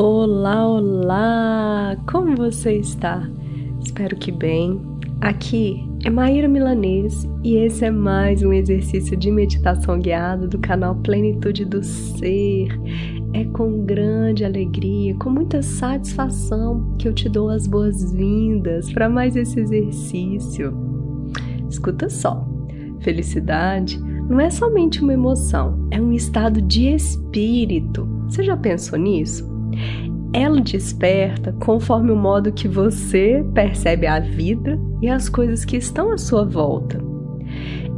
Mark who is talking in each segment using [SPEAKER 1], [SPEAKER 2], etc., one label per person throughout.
[SPEAKER 1] Olá, olá! Como você está? Espero que bem. Aqui é Maíra Milanês e esse é mais um exercício de meditação guiada do canal Plenitude do Ser. É com grande alegria, com muita satisfação que eu te dou as boas-vindas para mais esse exercício. Escuta só: felicidade não é somente uma emoção, é um estado de espírito. Você já pensou nisso? Ela desperta conforme o modo que você percebe a vida e as coisas que estão à sua volta.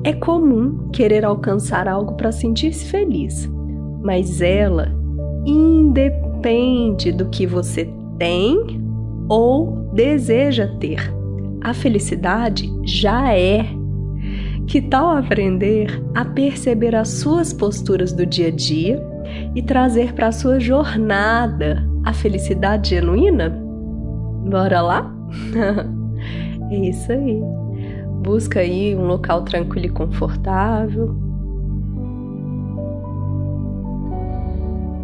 [SPEAKER 1] É comum querer alcançar algo para sentir-se feliz, mas ela independe do que você tem ou deseja ter. A felicidade já é. Que tal aprender a perceber as suas posturas do dia a dia e trazer para a sua jornada a felicidade genuína? Bora lá? é isso aí. Busca aí um local tranquilo e confortável.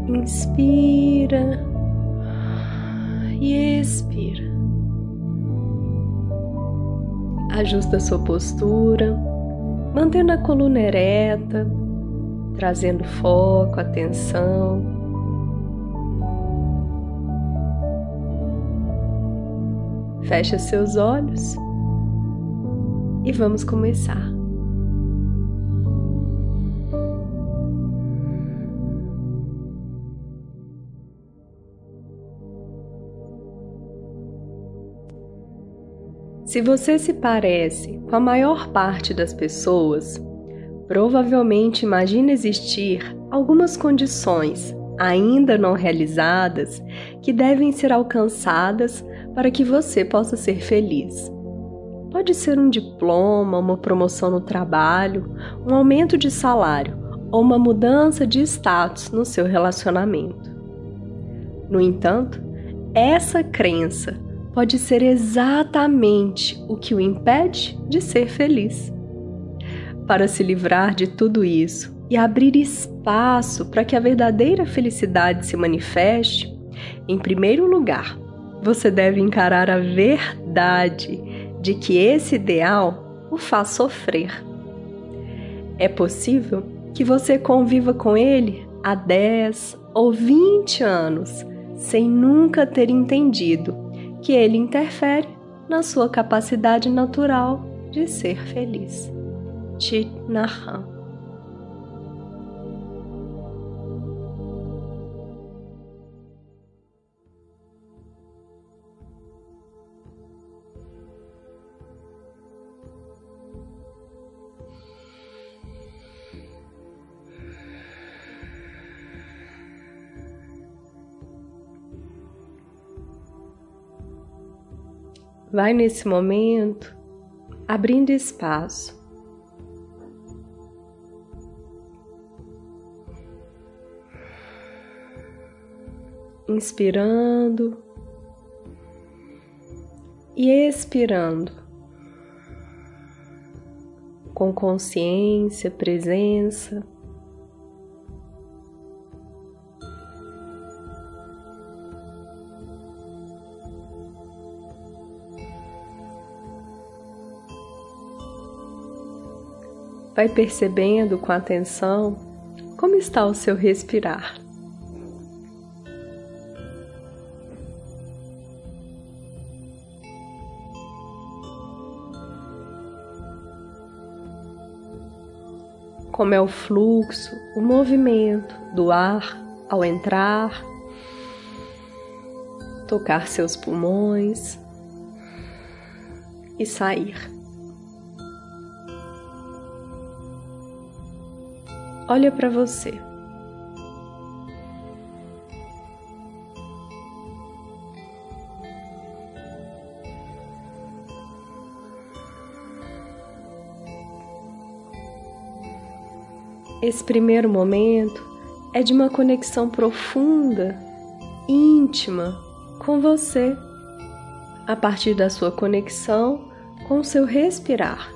[SPEAKER 1] Inspira e expira. Ajusta sua postura, mantendo a coluna ereta, trazendo foco, atenção. Fecha seus olhos e vamos começar. Se você se parece com a maior parte das pessoas, Provavelmente imagina existir algumas condições ainda não realizadas que devem ser alcançadas para que você possa ser feliz. Pode ser um diploma, uma promoção no trabalho, um aumento de salário ou uma mudança de status no seu relacionamento. No entanto, essa crença pode ser exatamente o que o impede de ser feliz para se livrar de tudo isso e abrir espaço para que a verdadeira felicidade se manifeste, em primeiro lugar, você deve encarar a verdade de que esse ideal o faz sofrer. É possível que você conviva com ele há 10 ou 20 anos sem nunca ter entendido que ele interfere na sua capacidade natural de ser feliz. Chit Naham. Vai nesse momento abrindo espaço inspirando e expirando, com consciência, presença. Vai percebendo com atenção como está o seu respirar. como é o fluxo, o movimento do ar ao entrar, tocar seus pulmões e sair. Olha para você. Esse primeiro momento é de uma conexão profunda, íntima com você, a partir da sua conexão com o seu respirar.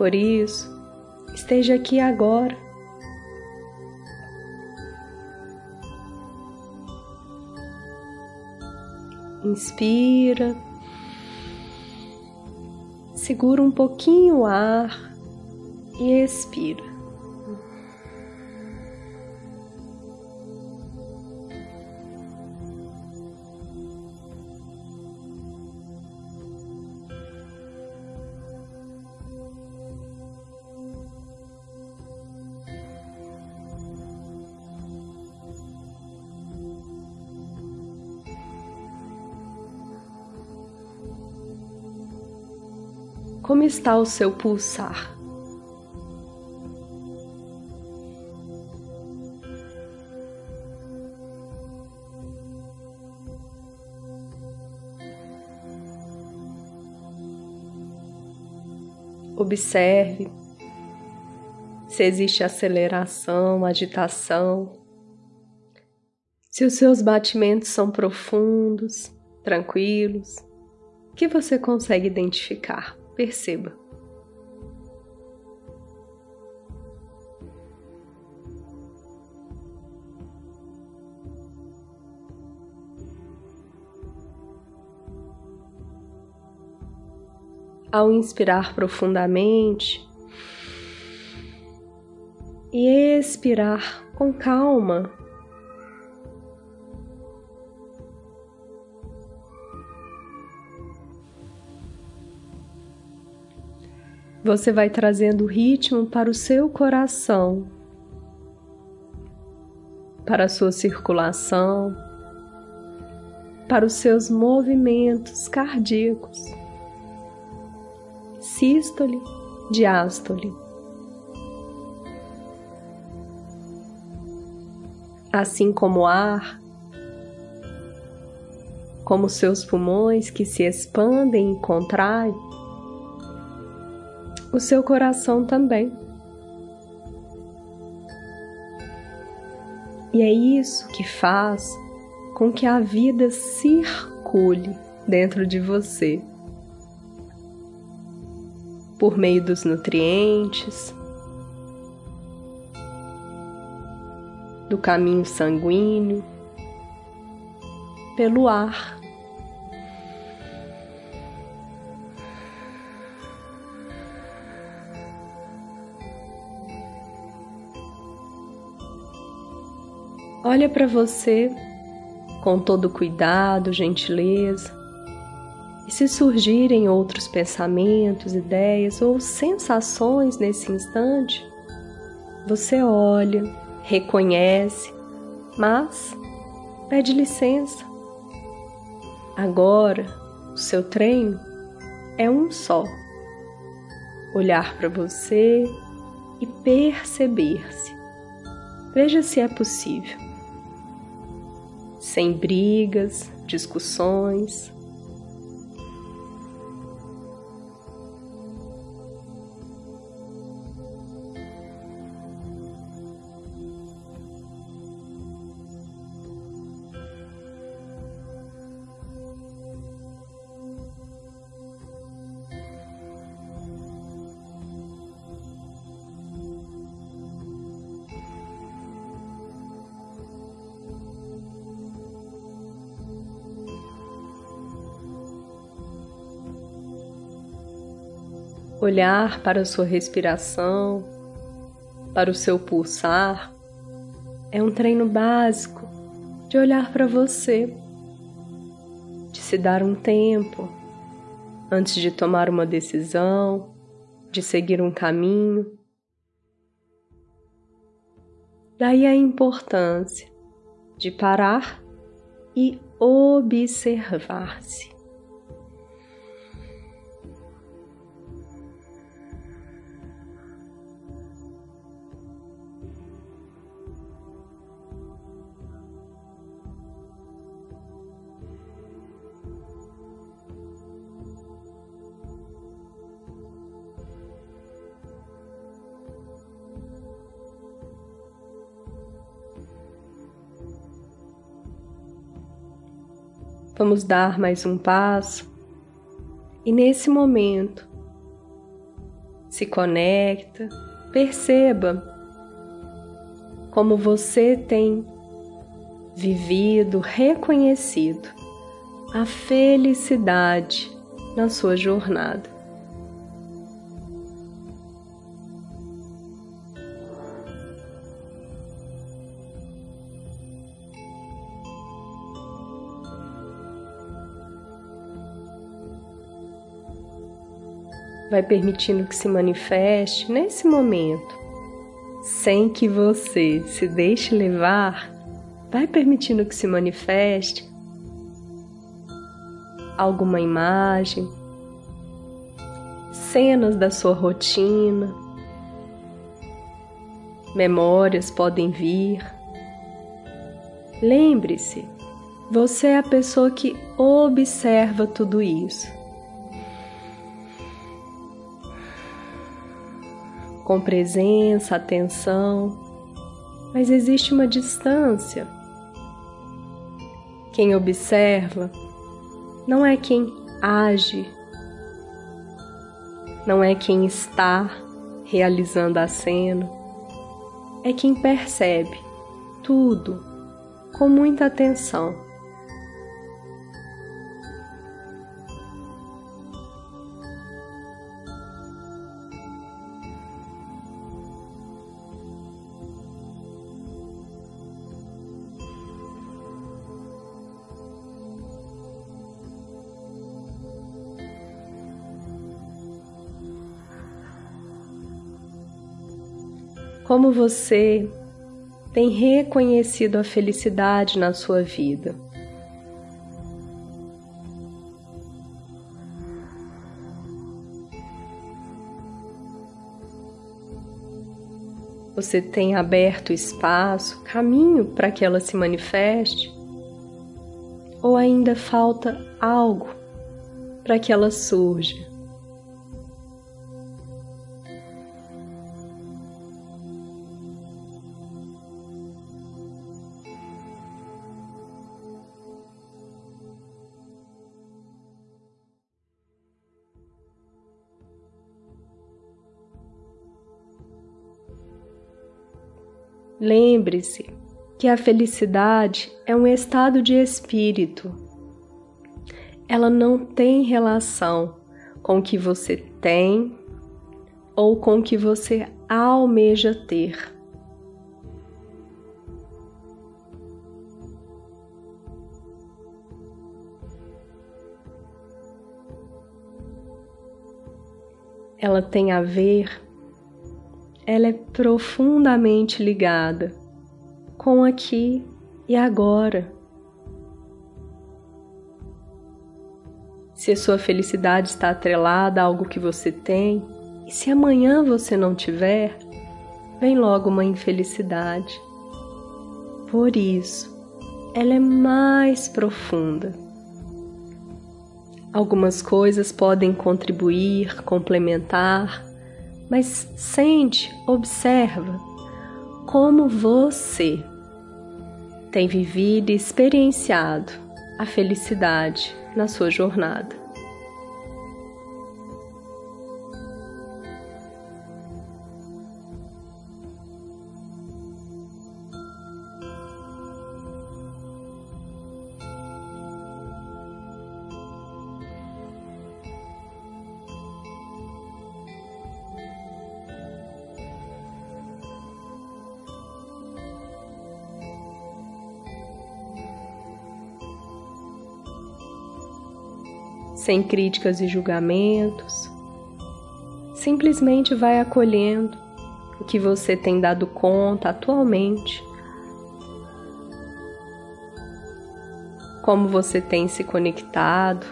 [SPEAKER 1] Por isso, esteja aqui agora. Inspira, segura um pouquinho o ar e expira. Como está o seu pulsar? Observe se existe aceleração, agitação, se os seus batimentos são profundos, tranquilos, que você consegue identificar. Perceba. Ao inspirar profundamente e expirar com calma, Você vai trazendo ritmo para o seu coração, para a sua circulação, para os seus movimentos cardíacos. Sístole, diástole. Assim como o ar, como seus pulmões que se expandem e contraem, o seu coração também. E é isso que faz com que a vida circule dentro de você. Por meio dos nutrientes, do caminho sanguíneo, pelo ar. Olha para você com todo cuidado, gentileza. E se surgirem outros pensamentos, ideias ou sensações nesse instante, você olha, reconhece, mas pede licença. Agora, o seu treino é um só: olhar para você e perceber-se. Veja se é possível sem brigas, discussões. Olhar para a sua respiração, para o seu pulsar, é um treino básico de olhar para você, de se dar um tempo antes de tomar uma decisão, de seguir um caminho. Daí a importância de parar e observar-se. Vamos dar mais um passo e nesse momento se conecta, perceba como você tem vivido, reconhecido a felicidade na sua jornada. Vai permitindo que se manifeste nesse momento, sem que você se deixe levar, vai permitindo que se manifeste alguma imagem, cenas da sua rotina, memórias podem vir. Lembre-se, você é a pessoa que observa tudo isso. Com presença, atenção, mas existe uma distância. Quem observa não é quem age, não é quem está realizando a cena, é quem percebe tudo com muita atenção. Como você tem reconhecido a felicidade na sua vida. Você tem aberto espaço, caminho para que ela se manifeste? Ou ainda falta algo para que ela surja? Lembre-se que a felicidade é um estado de espírito. Ela não tem relação com o que você tem ou com o que você almeja ter. Ela tem a ver ela é profundamente ligada com aqui e agora. Se a sua felicidade está atrelada a algo que você tem, e se amanhã você não tiver, vem logo uma infelicidade. Por isso, ela é mais profunda. Algumas coisas podem contribuir, complementar, mas sente, observa como você tem vivido e experienciado a felicidade na sua jornada. Sem críticas e julgamentos. Simplesmente vai acolhendo o que você tem dado conta atualmente. Como você tem se conectado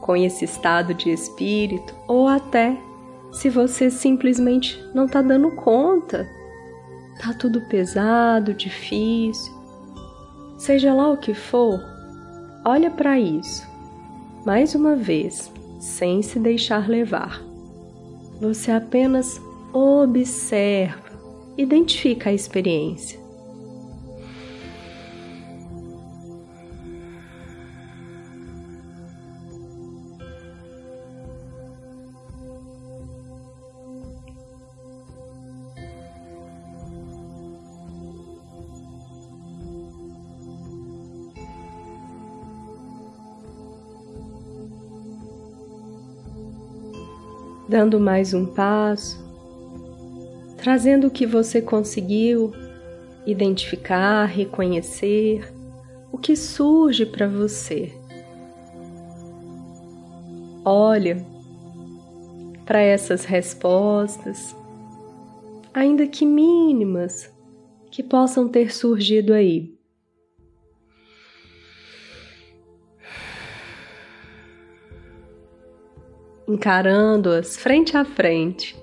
[SPEAKER 1] com esse estado de espírito, ou até se você simplesmente não está dando conta, tá tudo pesado, difícil, seja lá o que for, olha para isso mais uma vez, sem se deixar levar. Você apenas observa, identifica a experiência. Dando mais um passo, trazendo o que você conseguiu identificar, reconhecer, o que surge para você. Olha para essas respostas, ainda que mínimas, que possam ter surgido aí. Encarando-as frente a frente,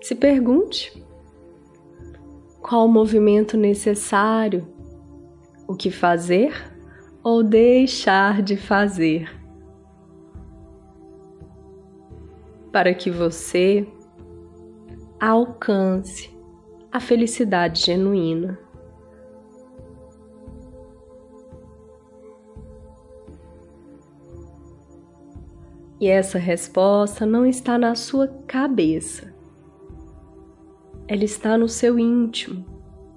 [SPEAKER 1] se pergunte qual o movimento necessário, o que fazer ou deixar de fazer, para que você alcance a felicidade genuína. E essa resposta não está na sua cabeça. Ela está no seu íntimo,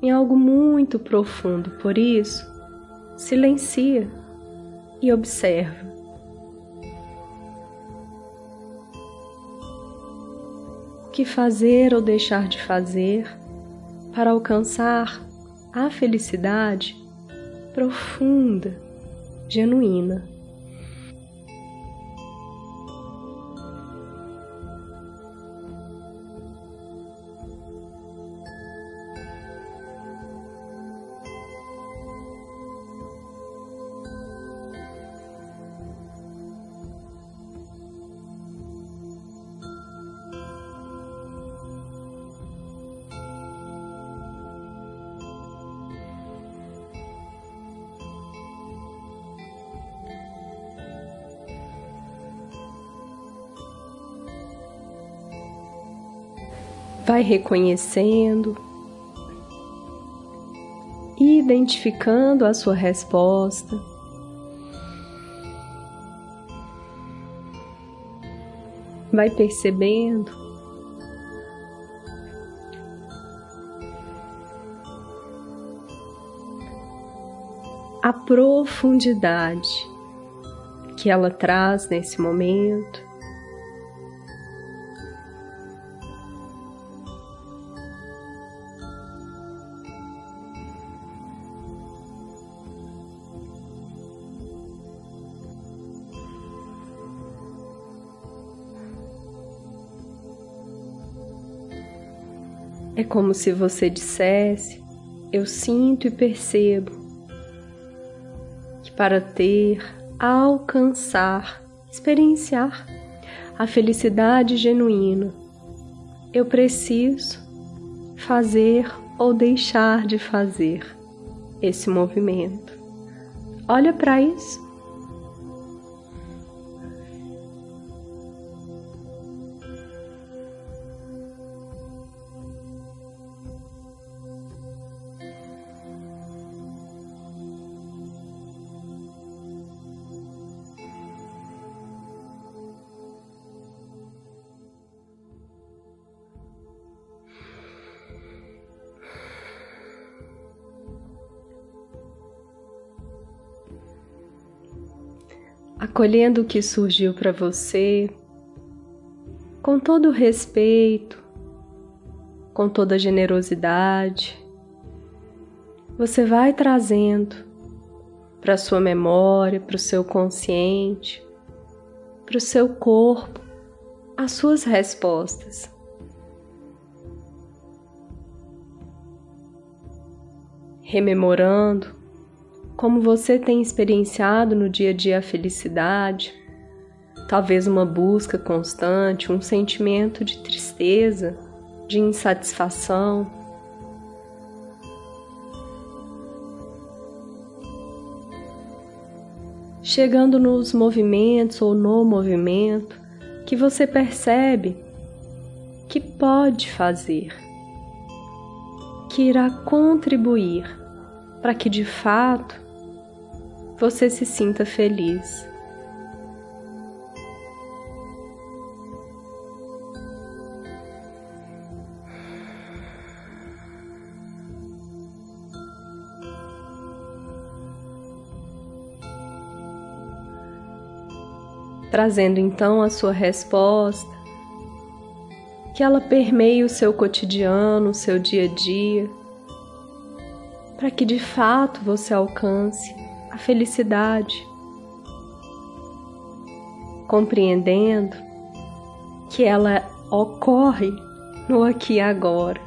[SPEAKER 1] em algo muito profundo. Por isso, silencia e observa. O que fazer ou deixar de fazer para alcançar a felicidade profunda, genuína. Vai reconhecendo, identificando a sua resposta. Vai percebendo a profundidade que ela traz nesse momento. É como se você dissesse: Eu sinto e percebo que para ter, alcançar, experienciar a felicidade genuína, eu preciso fazer ou deixar de fazer esse movimento. Olha para isso. Acolhendo o que surgiu para você, com todo o respeito, com toda generosidade, você vai trazendo para sua memória, para o seu consciente, para o seu corpo, as suas respostas. Rememorando como você tem experienciado no dia a dia a felicidade, talvez uma busca constante, um sentimento de tristeza, de insatisfação. Chegando nos movimentos ou no movimento que você percebe que pode fazer, que irá contribuir para que de fato você se sinta feliz. Trazendo então a sua resposta que ela permeie o seu cotidiano, o seu dia a dia, para que de fato você alcance a felicidade, compreendendo que ela ocorre no aqui e agora,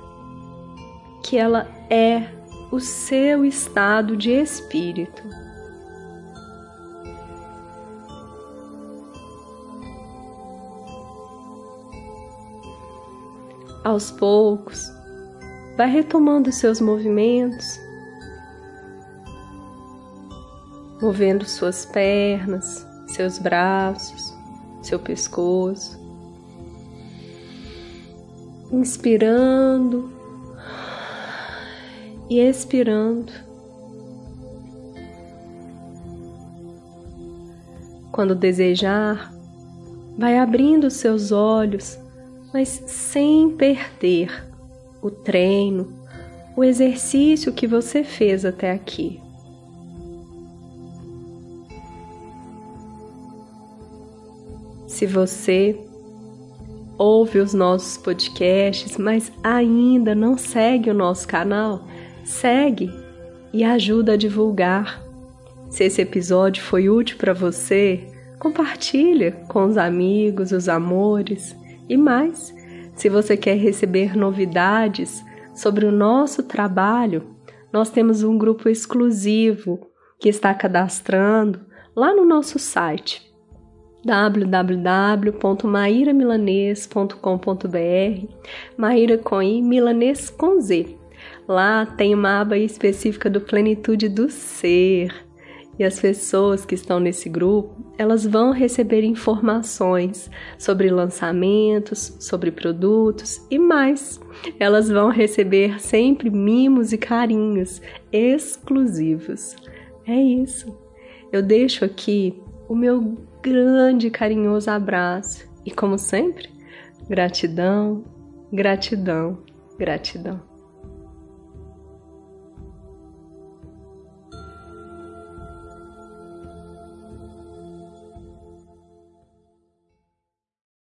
[SPEAKER 1] que ela é o seu estado de espírito. Aos poucos, vai retomando seus movimentos, movendo suas pernas, seus braços, seu pescoço. Inspirando e expirando. Quando desejar, vai abrindo seus olhos, mas sem perder o treino, o exercício que você fez até aqui. Se você ouve os nossos podcasts, mas ainda não segue o nosso canal, segue e ajuda a divulgar. Se esse episódio foi útil para você, compartilha com os amigos, os amores e mais. Se você quer receber novidades sobre o nosso trabalho, nós temos um grupo exclusivo que está cadastrando lá no nosso site www.mairamilanês.com.br Maíra com I, Milanês com Z. Lá tem uma aba específica do Plenitude do Ser. E as pessoas que estão nesse grupo, elas vão receber informações sobre lançamentos, sobre produtos e mais. Elas vão receber sempre mimos e carinhos exclusivos. É isso. Eu deixo aqui o meu grande carinhoso abraço e, como sempre, gratidão, gratidão, gratidão.